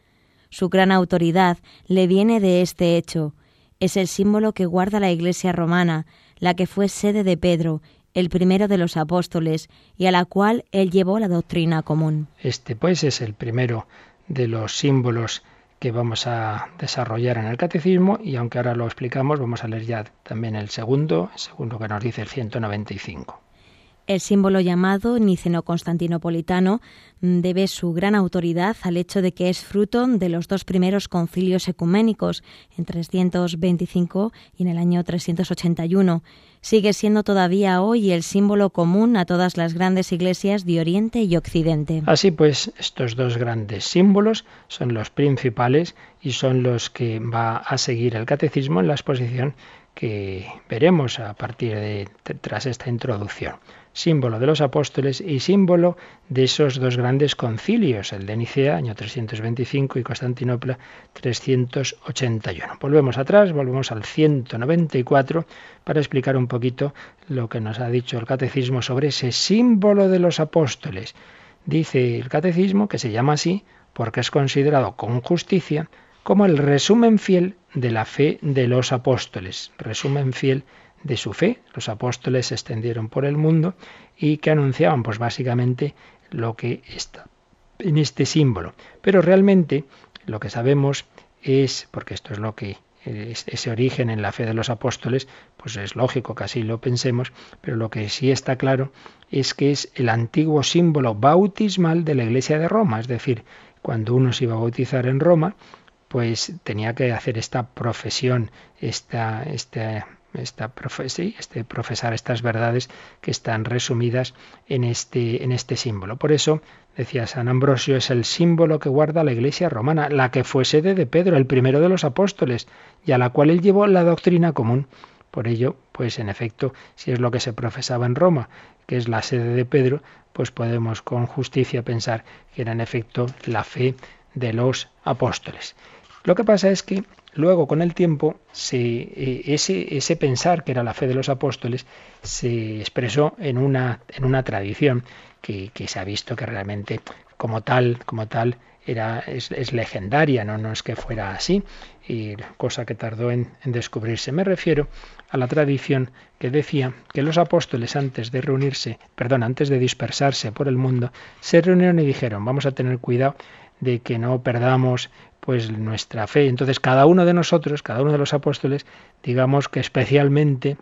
Su gran autoridad le viene de este hecho. Es el símbolo que guarda la Iglesia romana, la que fue sede de Pedro, el primero de los apóstoles, y a la cual él llevó la doctrina común. Este, pues, es el primero de los símbolos que vamos a desarrollar en el catecismo y aunque ahora lo explicamos, vamos a leer ya también el segundo, el segundo que nos dice el 195. El símbolo llamado niceno-constantinopolitano debe su gran autoridad al hecho de que es fruto de los dos primeros concilios ecuménicos, en 325 y en el año 381. Sigue siendo todavía hoy el símbolo común a todas las grandes iglesias de Oriente y Occidente. Así pues, estos dos grandes símbolos son los principales y son los que va a seguir el catecismo en la exposición que veremos a partir de tras esta introducción símbolo de los apóstoles y símbolo de esos dos grandes concilios, el de Nicea, año 325, y Constantinopla, 381. Volvemos atrás, volvemos al 194 para explicar un poquito lo que nos ha dicho el catecismo sobre ese símbolo de los apóstoles. Dice el catecismo que se llama así porque es considerado con justicia como el resumen fiel de la fe de los apóstoles, resumen fiel de su fe. Los apóstoles se extendieron por el mundo y que anunciaban pues básicamente lo que está en este símbolo. Pero realmente lo que sabemos es, porque esto es lo que ese origen en la fe de los apóstoles, pues es lógico que así lo pensemos, pero lo que sí está claro es que es el antiguo símbolo bautismal de la Iglesia de Roma, es decir, cuando uno se iba a bautizar en Roma, pues tenía que hacer esta profesión, esta, esta esta este profesar estas verdades que están resumidas en este, en este símbolo. Por eso, decía San Ambrosio, es el símbolo que guarda la Iglesia romana, la que fue sede de Pedro, el primero de los apóstoles, y a la cual él llevó la doctrina común. Por ello, pues en efecto, si es lo que se profesaba en Roma, que es la sede de Pedro, pues podemos con justicia pensar que era en efecto la fe de los apóstoles. Lo que pasa es que Luego, con el tiempo, eh, ese, ese, pensar que era la fe de los apóstoles se expresó en una, en una tradición que, se ha visto que realmente como tal, como tal, era, es, legendaria, ¿no? no es que fuera así, y cosa que tardó en, en, descubrirse. Me refiero a la tradición que decía que los apóstoles antes de reunirse, perdón, antes de dispersarse por el mundo, se reunieron y dijeron, vamos a tener cuidado de que no perdamos pues nuestra fe. Entonces cada uno de nosotros, cada uno de los apóstoles, digamos que especialmente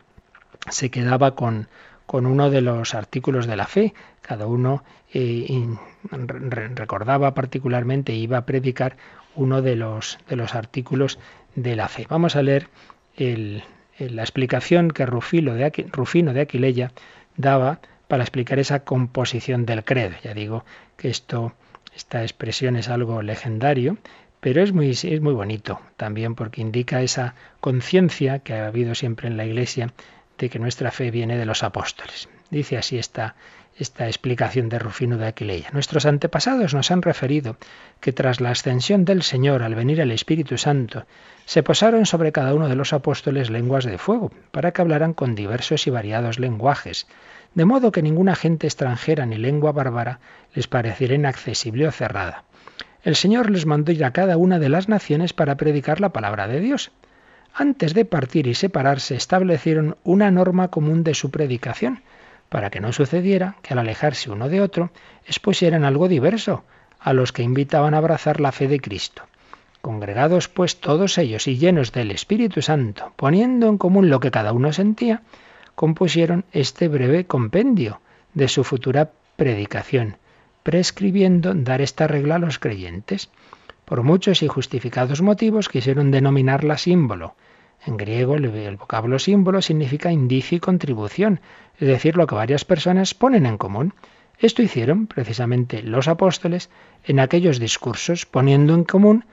se quedaba con, con uno de los artículos de la fe. Cada uno eh, recordaba particularmente, iba a predicar uno de los, de los artículos de la fe. Vamos a leer la explicación que Rufino de, Rufino de Aquileia daba para explicar esa composición del credo. Ya digo que esto, esta expresión es algo legendario pero es muy, bonito también porque indica esa conciencia que ha habido siempre en la Iglesia de que nuestra fe viene de los apóstoles. Dice así esta, esta explicación de Rufino de Aquileia. Nuestros antepasados nos han referido que tras la ascensión del Señor al venir el Espíritu Santo, se posaron sobre cada uno de los apóstoles lenguas de fuego, para que hablaran con diversos y variados lenguajes, de modo que ninguna gente extranjera ni lengua bárbara les pareciera inaccesible o cerrada el Señor les mandó ir a cada una de las naciones para predicar la palabra de Dios. Antes de partir y separarse establecieron una norma común de su predicación, para que no sucediera que al alejarse uno de otro expusieran algo diverso a los que invitaban a abrazar la fe de Cristo. Congregados pues todos ellos y llenos del Espíritu Santo, poniendo en común lo que cada uno sentía, compusieron este breve compendio de su futura predicación, prescribiendo dar esta regla a los creyentes. Por muchos y justificados motivos quisieron denominarla símbolo. En griego el vocablo símbolo significa indicio y contribución, es decir, lo que varias personas ponen en común. Esto hicieron precisamente los apóstoles en aquellos discursos, poniendo en común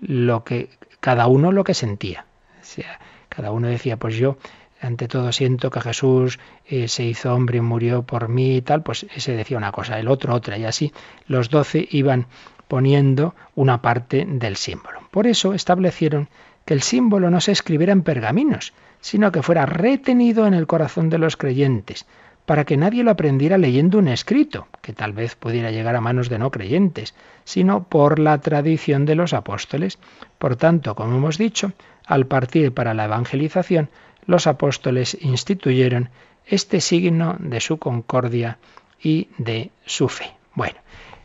lo que cada uno lo que sentía. Sea, cada uno decía, pues yo ante todo siento que Jesús eh, se hizo hombre y murió por mí y tal, pues ese decía una cosa, el otro otra, y así los doce iban poniendo una parte del símbolo. Por eso establecieron que el símbolo no se escribiera en pergaminos, sino que fuera retenido en el corazón de los creyentes, para que nadie lo aprendiera leyendo un escrito, que tal vez pudiera llegar a manos de no creyentes, sino por la tradición de los apóstoles. Por tanto, como hemos dicho, al partir para la evangelización, los apóstoles instituyeron este signo de su concordia y de su fe. Bueno,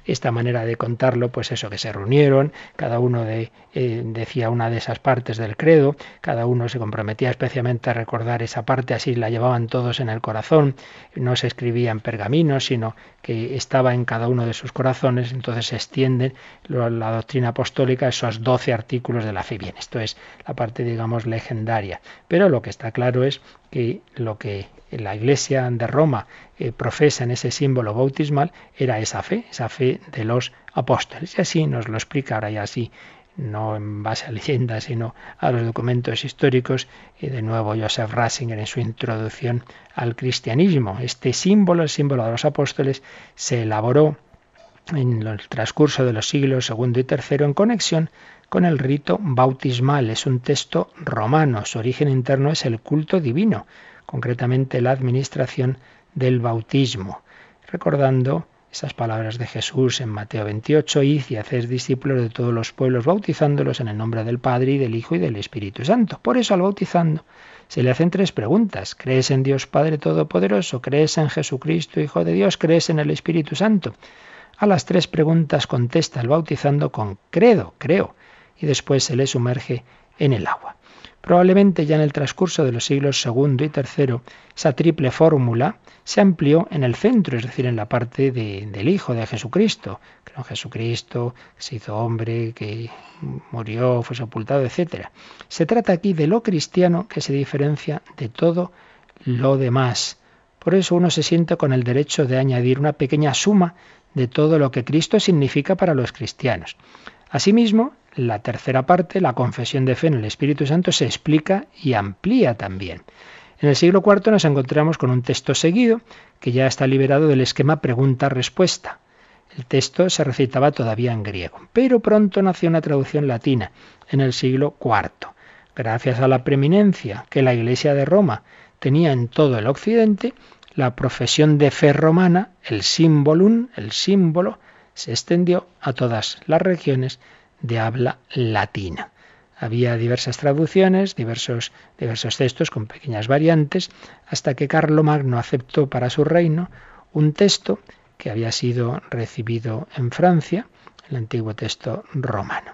esta manera de contarlo, pues eso, que se reunieron, cada uno de, eh, decía una de esas partes del credo, cada uno se comprometía especialmente a recordar esa parte, así la llevaban todos en el corazón, no se escribía en pergaminos, sino que estaba en cada uno de sus corazones, entonces se extiende la doctrina apostólica, esos doce artículos de la fe. Bien, esto es la parte, digamos, legendaria. Pero lo que está claro es que lo que la Iglesia de Roma eh, profesa en ese símbolo bautismal era esa fe, esa fe de los apóstoles. Y así nos lo explica ahora ya así, no en base a leyendas, sino a los documentos históricos, y de nuevo Joseph Ratzinger en su introducción al cristianismo. Este símbolo, el símbolo de los apóstoles, se elaboró en el transcurso de los siglos segundo y tercero en conexión con el rito bautismal. Es un texto romano, su origen interno es el culto divino concretamente la administración del bautismo, recordando esas palabras de Jesús en Mateo 28, id y haced discípulos de todos los pueblos, bautizándolos en el nombre del Padre y del Hijo y del Espíritu Santo. Por eso al bautizando se le hacen tres preguntas. ¿Crees en Dios Padre Todopoderoso? ¿Crees en Jesucristo, Hijo de Dios? ¿Crees en el Espíritu Santo? A las tres preguntas contesta el bautizando con credo, creo, y después se le sumerge en el agua. Probablemente ya en el transcurso de los siglos segundo y tercero, esa triple fórmula se amplió en el centro, es decir, en la parte del Hijo de Jesucristo. Creo en Jesucristo, que se hizo hombre, que murió, fue sepultado, etc. Se trata aquí de lo cristiano que se diferencia de todo lo demás. Por eso uno se siente con el derecho de añadir una pequeña suma de todo lo que Cristo significa para los cristianos. Asimismo, la tercera parte, la confesión de fe en el Espíritu Santo, se explica y amplía también. En el siglo IV nos encontramos con un texto seguido que ya está liberado del esquema pregunta-respuesta. El texto se recitaba todavía en griego, pero pronto nació una traducción latina en el siglo IV. Gracias a la preeminencia que la Iglesia de Roma tenía en todo el occidente, la profesión de fe romana, el símbolum, el símbolo, se extendió a todas las regiones de habla latina. Había diversas traducciones, diversos, diversos textos con pequeñas variantes, hasta que Magno aceptó para su reino un texto que había sido recibido en Francia, el antiguo texto romano.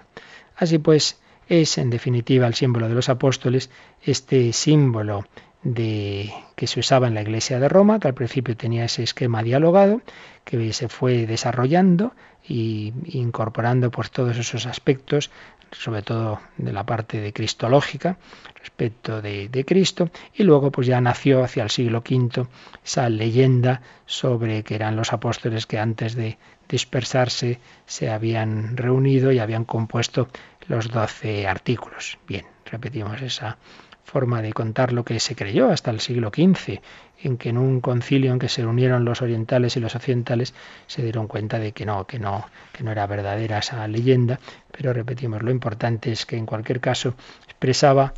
Así pues, es en definitiva el símbolo de los apóstoles, este símbolo de, que se usaba en la Iglesia de Roma, que al principio tenía ese esquema dialogado, que se fue desarrollando y incorporando pues todos esos aspectos, sobre todo de la parte de cristológica, respecto de, de, Cristo, y luego pues ya nació hacia el siglo V esa leyenda sobre que eran los apóstoles que antes de dispersarse se habían reunido y habían compuesto los doce artículos. Bien, repetimos esa forma de contar lo que se creyó hasta el siglo XV, en que en un concilio en que se unieron los orientales y los occidentales se dieron cuenta de que no, que no, que no era verdadera esa leyenda, pero repetimos, lo importante es que en cualquier caso expresaba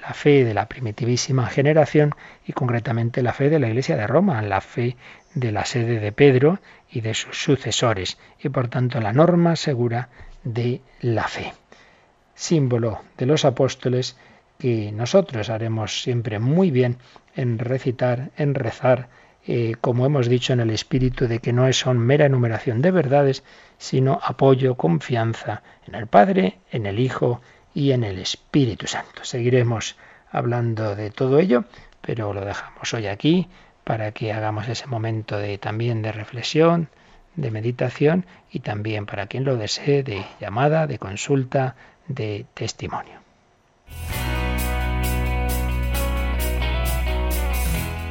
la fe de la primitivísima generación y concretamente la fe de la Iglesia de Roma, la fe de la sede de Pedro y de sus sucesores, y por tanto la norma segura de la fe. Símbolo de los apóstoles que nosotros haremos siempre muy bien en recitar, en rezar, eh, como hemos dicho en el espíritu de que no son mera enumeración de verdades, sino apoyo, confianza en el Padre, en el Hijo y en el Espíritu Santo. Seguiremos hablando de todo ello, pero lo dejamos hoy aquí para que hagamos ese momento de también de reflexión, de meditación y también para quien lo desee de llamada, de consulta, de testimonio.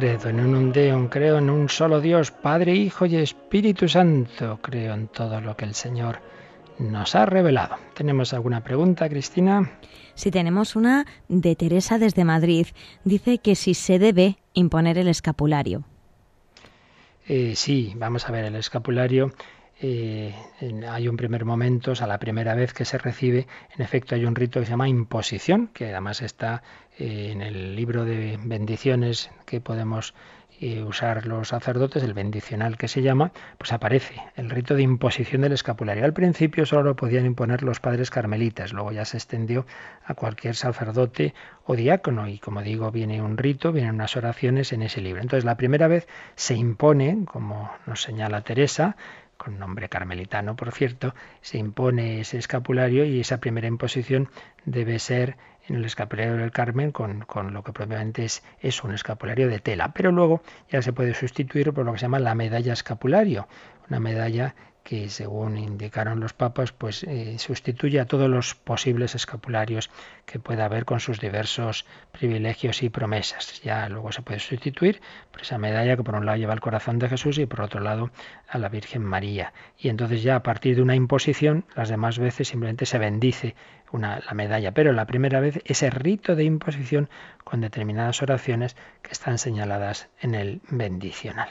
Credo en un Deum, creo en un solo Dios, Padre, Hijo y Espíritu Santo. Creo en todo lo que el Señor nos ha revelado. ¿Tenemos alguna pregunta, Cristina? Sí, tenemos una de Teresa desde Madrid. Dice que si se debe imponer el escapulario. Eh, sí, vamos a ver, el escapulario eh, hay un primer momento, o sea, la primera vez que se recibe, en efecto hay un rito que se llama imposición, que además está eh, en el libro de bendiciones que podemos eh, usar los sacerdotes, el bendicional que se llama, pues aparece el rito de imposición del escapulario. Al principio solo lo podían imponer los padres carmelitas, luego ya se extendió a cualquier sacerdote o diácono y como digo, viene un rito, vienen unas oraciones en ese libro. Entonces la primera vez se impone, como nos señala Teresa, con nombre carmelitano, por cierto, se impone ese escapulario y esa primera imposición debe ser en el escapulario del Carmen con, con, lo que propiamente es, es un escapulario de tela. Pero luego ya se puede sustituir por lo que se llama la medalla escapulario, una medalla que según indicaron los papas, pues eh, sustituye a todos los posibles escapularios que pueda haber con sus diversos privilegios y promesas. Ya luego se puede sustituir por esa medalla que por un lado lleva el corazón de Jesús y por otro lado a la Virgen María. Y entonces ya a partir de una imposición, las demás veces simplemente se bendice una, la medalla, pero la primera vez ese rito de imposición con determinadas oraciones que están señaladas en el bendicional.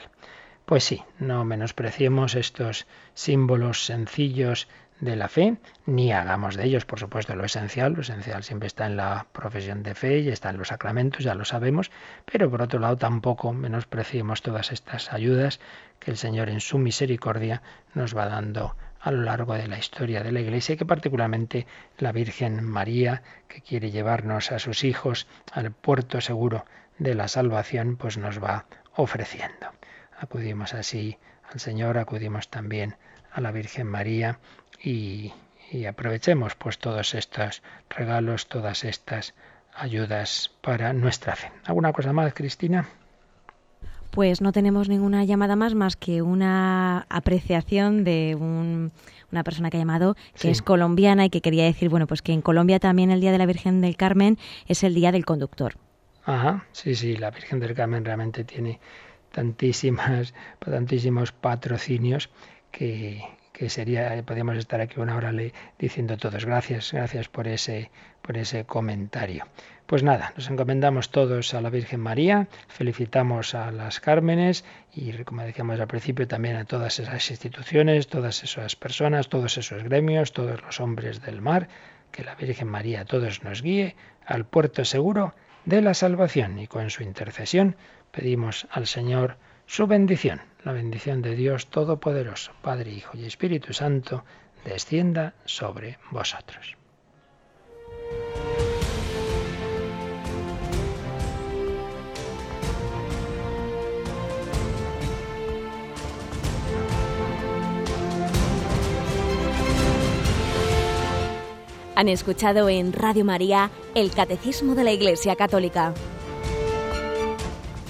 Pues sí, no menospreciemos estos símbolos sencillos de la fe, ni hagamos de ellos, por supuesto, lo esencial. Lo esencial siempre está en la profesión de fe y está en los sacramentos, ya lo sabemos, pero por otro lado tampoco menospreciemos todas estas ayudas que el Señor en su misericordia nos va dando a lo largo de la historia de la Iglesia y que particularmente la Virgen María, que quiere llevarnos a sus hijos al puerto seguro de la salvación, pues nos va ofreciendo. Acudimos así al Señor, acudimos también a la Virgen María y, aprovechemos pues todos estos regalos, todas estas ayudas para nuestra fe. ¿Alguna cosa más, Cristina? Pues no tenemos ninguna llamada más más que una apreciación de una persona que ha llamado que es colombiana y que quería decir, bueno, pues que en Colombia también el Día de la Virgen del Carmen es el Día del Conductor. Ajá, sí, sí, la Virgen del Carmen realmente tiene tantísimas, tantísimos patrocinios que, que sería, podríamos estar aquí una hora le, diciendo todos. Gracias, gracias por ese, por ese comentario. Pues nada, nos encomendamos todos a la Virgen María, felicitamos a las Cármenes y, como decíamos al principio, también a todas esas instituciones, todas esas personas, todos esos gremios, todos los hombres del mar, que la Virgen María a todos nos guíe al puerto seguro de la salvación y con su intercesión pedimos al Señor su bendición, la bendición de Dios Todopoderoso, Padre, Hijo y Espíritu Santo, descienda sobre vosotros. Han escuchado en Radio María el Catecismo de la Iglesia Católica